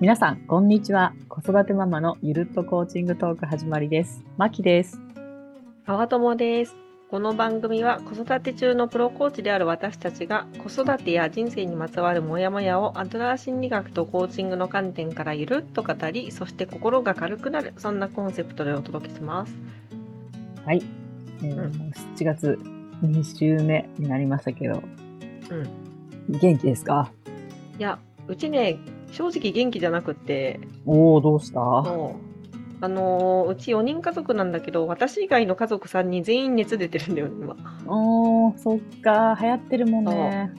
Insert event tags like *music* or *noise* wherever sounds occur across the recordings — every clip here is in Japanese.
皆さん、こんにちは。子育てママのゆるっとコーチングトーク始まりです。まきです。川友です。この番組は子育て中のプロコーチである私たちが子育てや人生にまつわるモヤモヤをアドラー心理学とコーチングの観点からゆるっと語り、そして心が軽くなる、そんなコンセプトでお届けします。はい。えーうん7月2週目になりましたけど、うん。元気ですか？いや、うちね、正直元気じゃなくって、おー、どうした？あのーうち4人家族なんだけど、私以外の家族3人全員熱出てるんだよね、今。おー、そっか。流行ってるもんね。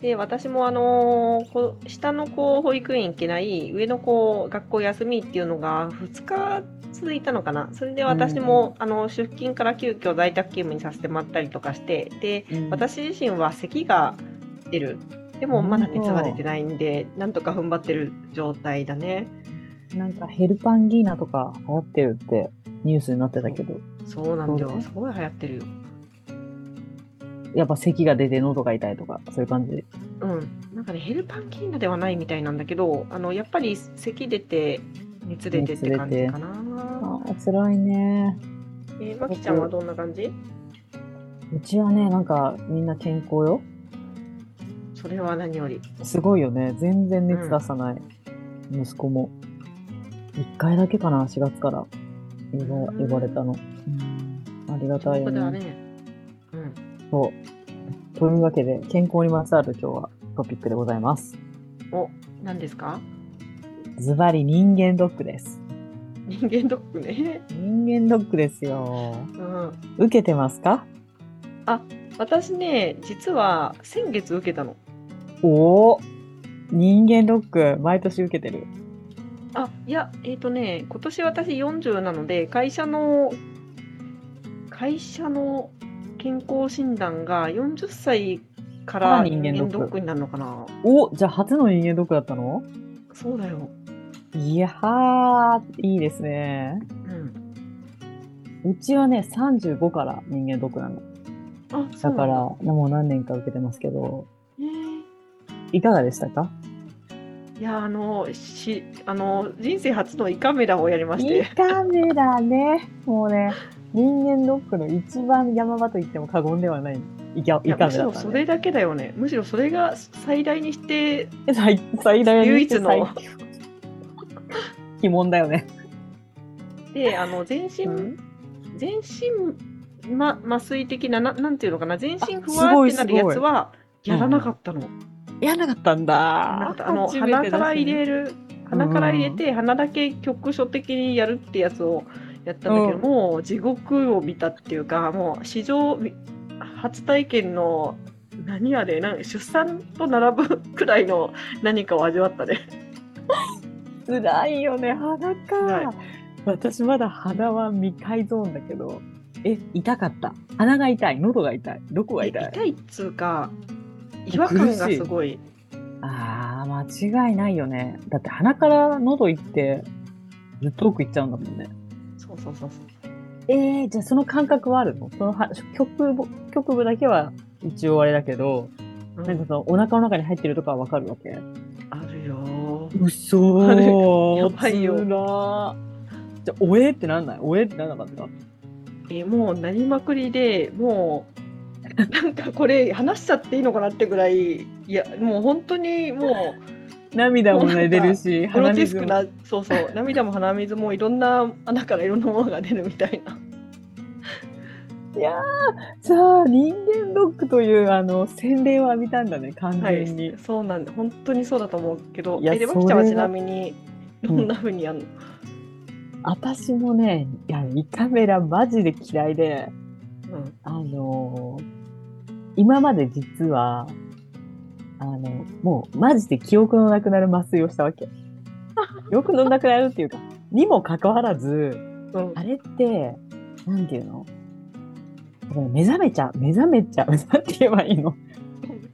で私もあのーこ下の子保育園行けない上の子学校休みっていうのが2日続いたのかな。それで私も、あの出勤から急遽在宅勤務にさせてもらったりとかしてでうん。私自身は咳が出るでもまだ熱が出てないんでなんとか踏ん張ってる状態だね。なんかヘルパンギーナとか流行ってるってニュースになってたけど、そうなんだよ。すごい流行ってるよ。やっぱ咳が出て喉が痛いとか、そういう感じ？うん。なんかねヘルパンキーナではないみたいなんだけどあのやっぱり咳出て熱出てって感じかな。あー、辛いね。えー、まきちゃんはどんな感じ？うちはね、なんかみんな健康よ。それは何より。すごいよね。全然熱出さない。息子も。一回だけかな、4月から。言わうん言われたの。うんありがたいよね。そうだね。うん。そう。というわけで、健康にまつわる今日はトピックでございます。お、何ですか？ズバリ人間ドックです。人間ドックね。人間ドックですよ。うん。受けてますか？私ね、実は先月受けたの。おお人間ドック、毎年受けてる。あ、いや、えっ、とね、今年私40なので、会社の、会社の健康診断が40歳かからら人間ドックになるのかなおじゃあ初の人間ドックだったの？そうだよ。いやー、いいですね。うん。うちはね、35から人間ドックなの。あ、だから、もう何年か受けてますけど、えーいかがでしたか？いや、あの、し、あの、人生初の胃カメラをやりまして。胃カメラね。もうね、人間ドックの一番山場と言っても過言ではない胃カ胃いやむしカメラだ、ね。ろそれだけだよね。むしろそれが最大にして、最最大に唯一の最鬼門だよね。で、あの、全身、うん全身、ま、麻酔的な、ななんていうのかな、全身ふあすごいわってなるやつは、やらなかったの。やらなかったんだ。あの、鼻から入れる、鼻から入れて、鼻だけ局所的にやるってやつをやったんだけど、うんもう地獄を見たっていうか、もう史上初体験の、何あれ、なん出産と並ぶくらいの何かを味わったね。辛いよね、鼻か。はい私まだ鼻は未開ゾーンだけど、え、痛かった？鼻が痛い、喉が痛い、どこがえ痛い？痛いっつうか、違和感がすごい。あー、間違いないよね。だって鼻から喉行って、ずっと奥行っちゃうんだもんね。そうそうそうそう。えー、じゃあその感覚はあるの？そのは局部、局部だけは一応あれだけど、うんなんかそのお腹の中に入ってるとかはわかるわけ？あるよ。うそー。やばいよじゃあ、おえってなんない？おえってなんなかった？えもうなりまくりでもう *laughs* なんかこれ話しちゃっていいのかなってぐらいいやもう本当にも涙もね、出るし、うグロテスクも。なそうそう涙も鼻水もいろんな穴からいろんなものが出るみたいな。*laughs* いやー、さあ、人間ドックという、あの、洗礼を浴びたんだね、完は全に。い、そうなんで本当にそうだと思うけどいやえでまきちゃんはちなみにどんな風にやるの、私もね、いや、胃カメラマジで嫌いで、うんあのー今まで実は、あの、もう、マジで記憶のなくなる麻酔をしたわけ。*laughs* 記憶のなくなるっていうか、にもかかわらず、うんあれって、なんていうの？目覚めちゃう、目覚めちゃう。なんて言えばいいの？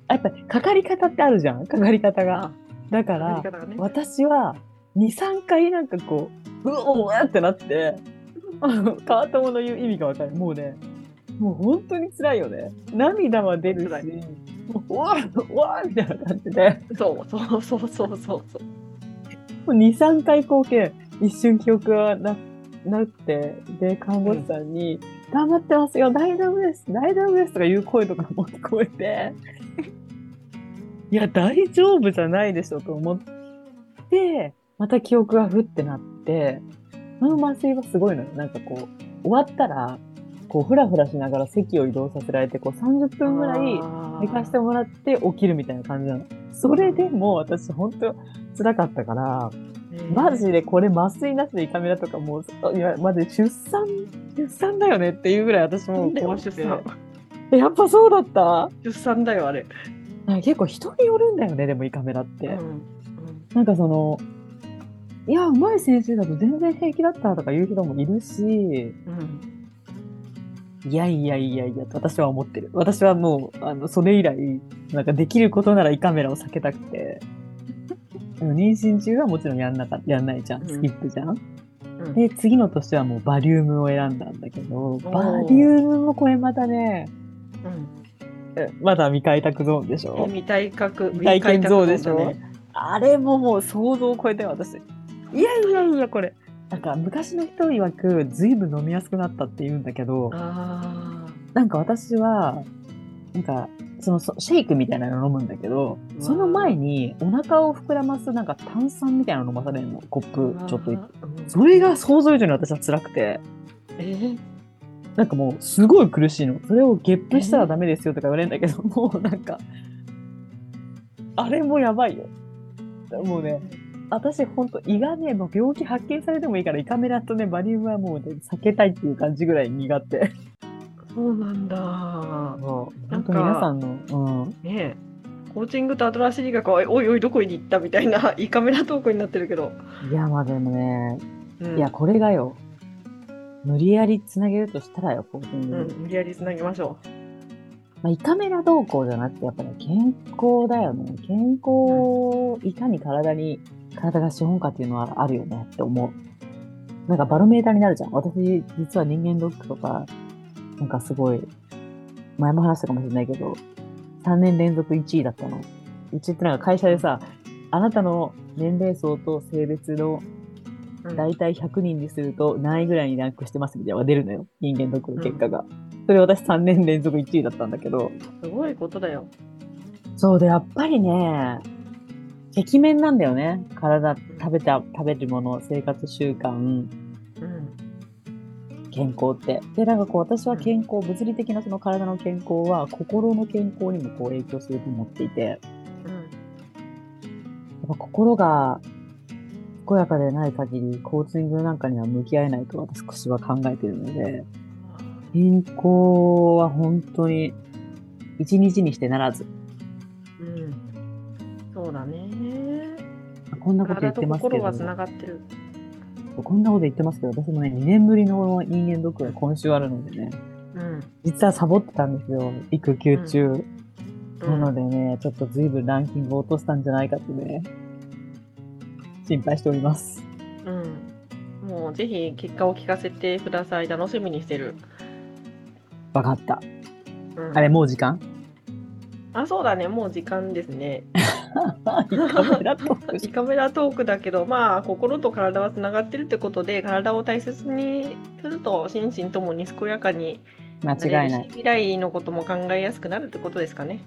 やっぱり、かかり方ってあるじゃんかかり方が。だかやらり、方がね私は、2、3回なんかこう、うおーってなって、あの、変わったものの言う意味がわかる。もうね、もう本当に辛いよね。涙は出る辛し、もううわーうわーみたいな感じで、そうそうそうそうそうそう。う2、3回光景、一瞬記憶がななくて、で、看護師さんに、頑張ってますよ、大丈夫です、大丈夫ですとかいう声とかも聞こえて、*laughs* いや、大丈夫じゃないでしょと思って、また記憶がふってなって、その麻酔はすごいのよ。なんかこう、終わったら、こう、ふらふらしながら席を移動させられて、こう、30分ぐらい寝かしてもらって起きるみたいな感じなの。それでも私本当辛かったから、マジでこれ麻酔なしで胃カメラとかもう、いや、マジで出産、出産だよねっていうぐらい私もで怖くて。やっぱそうだった？出産だよ、あれ。結構人によるんだよね、でも胃カメラって。うんなんかその、いや、うまい先生だと全然平気だったとか言う人もいるし、うんいやいやいやいやと私は思ってる。私はもう、あの、それ以来、なんかできることなら胃カメラを避けたくて、妊娠中はもちろんやんなかやんないじゃん。うんスキップじゃん。うんで、次の年はもうバリウムを選んだんだけど、ーバリウムもこれまたね、うんえまだ未開拓ゾーンでしえょ未体覚未体験ゾーンでしょあれももう想像を超えたよ、私。いやいやいや、これ。なんか昔の人曰く、ずいぶん飲みやすくなったって言うんだけど、あなんか私は、なんか、そのそシェイクみたいなの飲むんだけど、その前にお腹を膨らますなんか炭酸みたいなの飲まされるの、コップあちょっと。うんそれが想像以上に私は辛くて、えー？なんかもうすごい苦しいの。それをゲップしたらダメですよとか言われるんだけど、もうなんか、あれもやばいよ。もうね、私ほんと胃がね、もう病気発見されてもいいから胃カメラとね、バリウムはもう、ね、避けたいっていう感じぐらい苦手。そうなんだそうなんか本当皆さんの、うん。ねえコーチングとアトラス理学はおいおいどこに行ったみたいな胃カメラトークになってるけど、いや、まあでもね、うん、いや、これがよ。無理やりつなげるとしたらよ、コーチング。うん、無理やりつなぎましょまあ、胃カメラ動向じゃなくて、やっぱり健康だよね。健康をいかに体に、体が資本かっていうのはあるよねって思う。なんかバロメーターになるじゃん。私、実は人間ドックとか、なんかすごい、前も話したかもしれないけど、3年連続1位だったの。うちってなんか会社でさ、あなたの年齢層と性別のう。うん大体100人にすると何位ぐらいにランクしてますみたいなのが出るのよ。人間ドックの結果が。それ私3年連続1位だったんだけど。すごいことだよ。そうで、やっぱりね、赤面なんだよね。体、食べた、食べるもの、生活習慣、うん。健康って。で、なんかこう、私は健康、物理的なその体の健康は、心の健康にもこう影響すると思っていて、やっうん。ぱ心が健やかでない限り、コーチングなんかには向き合えないと私は考えているので、健康は本当に一日にしてならず。うん。そうだね。こんなこと言ってますけど心は、つながってる。こんなこと言ってますけど、私もね、2年ぶりの人間ドックが今週あるのでね、うん。実はサボってたんですよ、育休中。うんなのでね、ちょっと随分ランキングを落としたんじゃないかってね、心配しております。うん。もうぜひ結果を聞かせてください。楽しみにしてる。わかった。うん、あれ、もう時間？あ、そうだね。もう時間ですね。いいカメラトークだけど、まあ、心と体はつながってるってことで、体を大切にすると、心身ともに健やかに間違いない。未来のことも考えやすくなるってことですかね。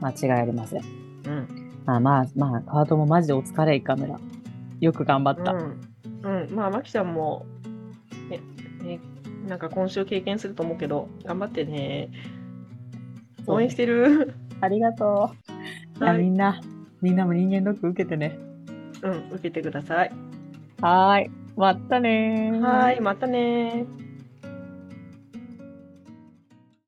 間違いありません。うん。まあまあ、まあ、カートもマジでお疲れ、カメラ。よく頑張った。うん。うん。まあ、マキちゃんも、ね、ね、なんか今週経験すると思うけど、頑張ってね。応援してる。ありがとう。みんな、みんなも人間ドック受けてね。うん、受けてください。はーい。またねー。はい、またねー。